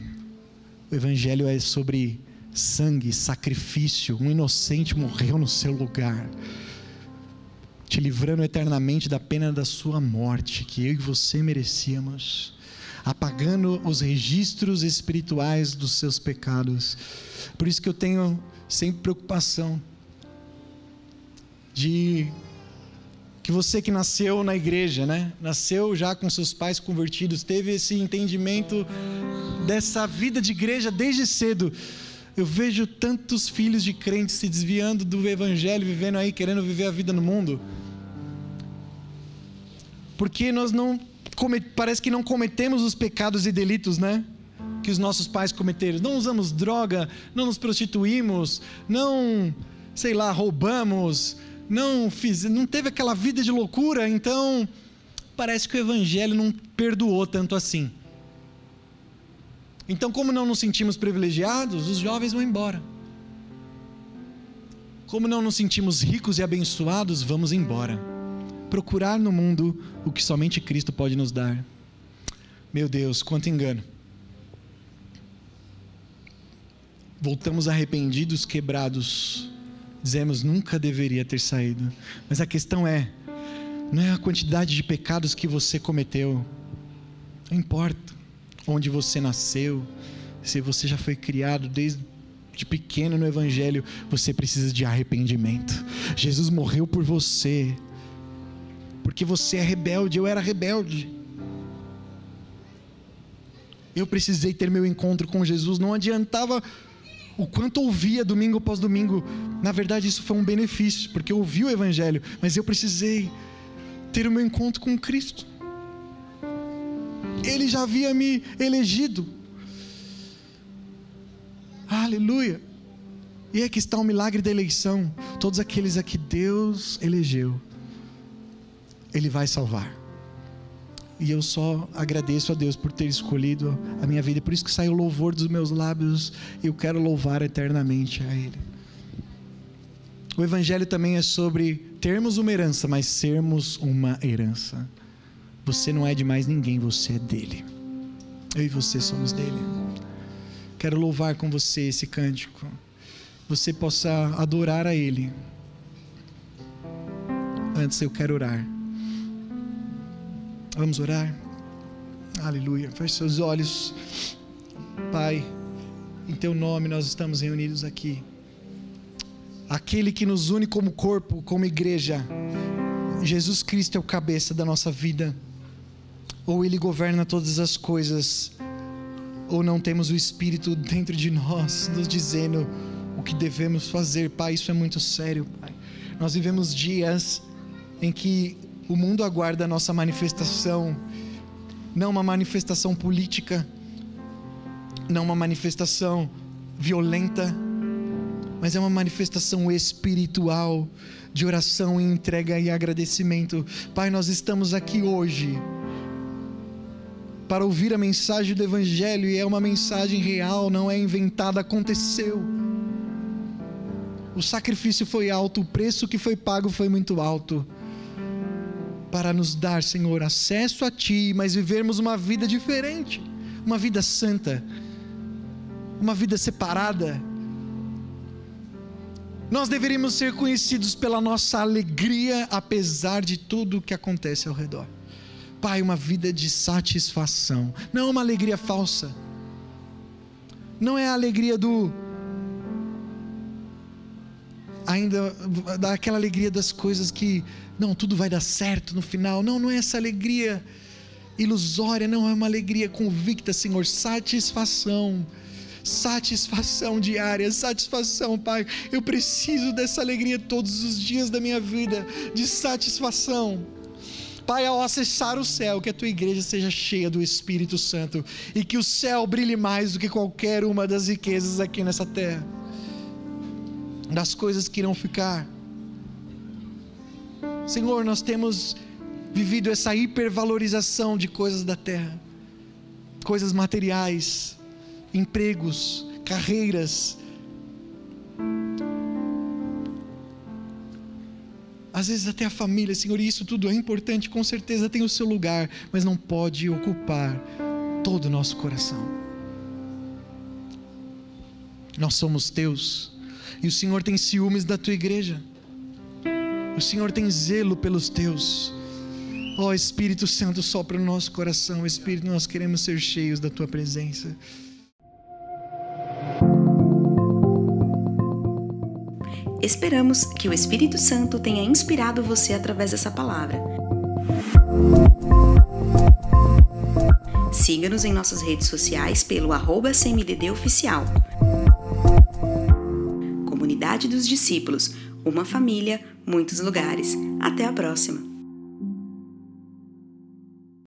O Evangelho é sobre sangue, sacrifício. Um inocente morreu no seu lugar, te livrando eternamente da pena da sua morte, que eu e você merecíamos, apagando os registros espirituais dos seus pecados. Por isso que eu tenho sempre preocupação de que você que nasceu na igreja, né? Nasceu já com seus pais convertidos, teve esse entendimento dessa vida de igreja desde cedo. Eu vejo tantos filhos de crentes se desviando do evangelho, vivendo aí, querendo viver a vida no mundo. Porque nós não parece que não cometemos os pecados e delitos, né? Que os nossos pais cometeram. Não usamos droga, não nos prostituímos, não, sei lá, roubamos, não fiz, não teve aquela vida de loucura, então parece que o evangelho não perdoou tanto assim. Então, como não nos sentimos privilegiados, os jovens vão embora. Como não nos sentimos ricos e abençoados, vamos embora. Procurar no mundo o que somente Cristo pode nos dar. Meu Deus, quanto engano. Voltamos arrependidos, quebrados. Dizemos, nunca deveria ter saído. Mas a questão é, não é a quantidade de pecados que você cometeu. Não importa onde você nasceu, se você já foi criado desde de pequeno no Evangelho, você precisa de arrependimento. Jesus morreu por você, porque você é rebelde, eu era rebelde. Eu precisei ter meu encontro com Jesus, não adiantava o quanto ouvia domingo após domingo. Na verdade, isso foi um benefício, porque eu ouvi o Evangelho, mas eu precisei ter o meu encontro com Cristo. Ele já havia me elegido. Aleluia. E aqui está o milagre da eleição. Todos aqueles a que Deus elegeu, Ele vai salvar. E eu só agradeço a Deus por ter escolhido a minha vida. Por isso que sai o louvor dos meus lábios. E eu quero louvar eternamente a Ele. O Evangelho também é sobre termos uma herança, mas sermos uma herança. Você não é de mais ninguém, você é dele. Eu e você somos dele. Quero louvar com você esse cântico. Você possa adorar a Ele. Antes eu quero orar. Vamos orar? Aleluia. Feche seus olhos. Pai, em Teu nome nós estamos reunidos aqui. Aquele que nos une como corpo, como igreja. Jesus Cristo é o cabeça da nossa vida. Ou Ele governa todas as coisas, ou não temos o Espírito dentro de nós nos dizendo o que devemos fazer. Pai, isso é muito sério, Pai. Nós vivemos dias em que o mundo aguarda a nossa manifestação, não uma manifestação política, não uma manifestação violenta, mas é uma manifestação espiritual de oração e entrega e agradecimento. Pai, nós estamos aqui hoje para ouvir a mensagem do Evangelho e é uma mensagem real, não é inventada, aconteceu. O sacrifício foi alto, o preço que foi pago foi muito alto para nos dar, Senhor, acesso a Ti, mas vivermos uma vida diferente, uma vida santa, uma vida separada. Nós deveríamos ser conhecidos pela nossa alegria, apesar de tudo o que acontece ao redor. Pai, uma vida de satisfação, não uma alegria falsa, não é a alegria do ainda daquela alegria das coisas que, não, tudo vai dar certo no final. Não, não é essa alegria ilusória, não, é uma alegria convicta, Senhor, satisfação. Satisfação diária, satisfação, Pai. Eu preciso dessa alegria todos os dias da minha vida, de satisfação. Pai, ao acessar o céu, que a tua igreja seja cheia do Espírito Santo e que o céu brilhe mais do que qualquer uma das riquezas aqui nessa terra das coisas que irão ficar. Senhor, nós temos vivido essa hipervalorização de coisas da terra, coisas materiais, empregos, carreiras. Às vezes até a família, Senhor, e isso tudo é importante, com certeza tem o seu lugar, mas não pode ocupar todo o nosso coração. Nós somos teus e o Senhor tem ciúmes da tua igreja. O Senhor tem zelo pelos teus. Ó oh, Espírito Santo, sopra no nosso coração. Espírito, nós queremos ser cheios da tua presença. Esperamos que o Espírito Santo tenha inspirado você através dessa palavra. Siga-nos em nossas redes sociais pelo arroba CMDD Oficial. Comunidade dos Discípulos, uma família, muitos lugares. Até a próxima!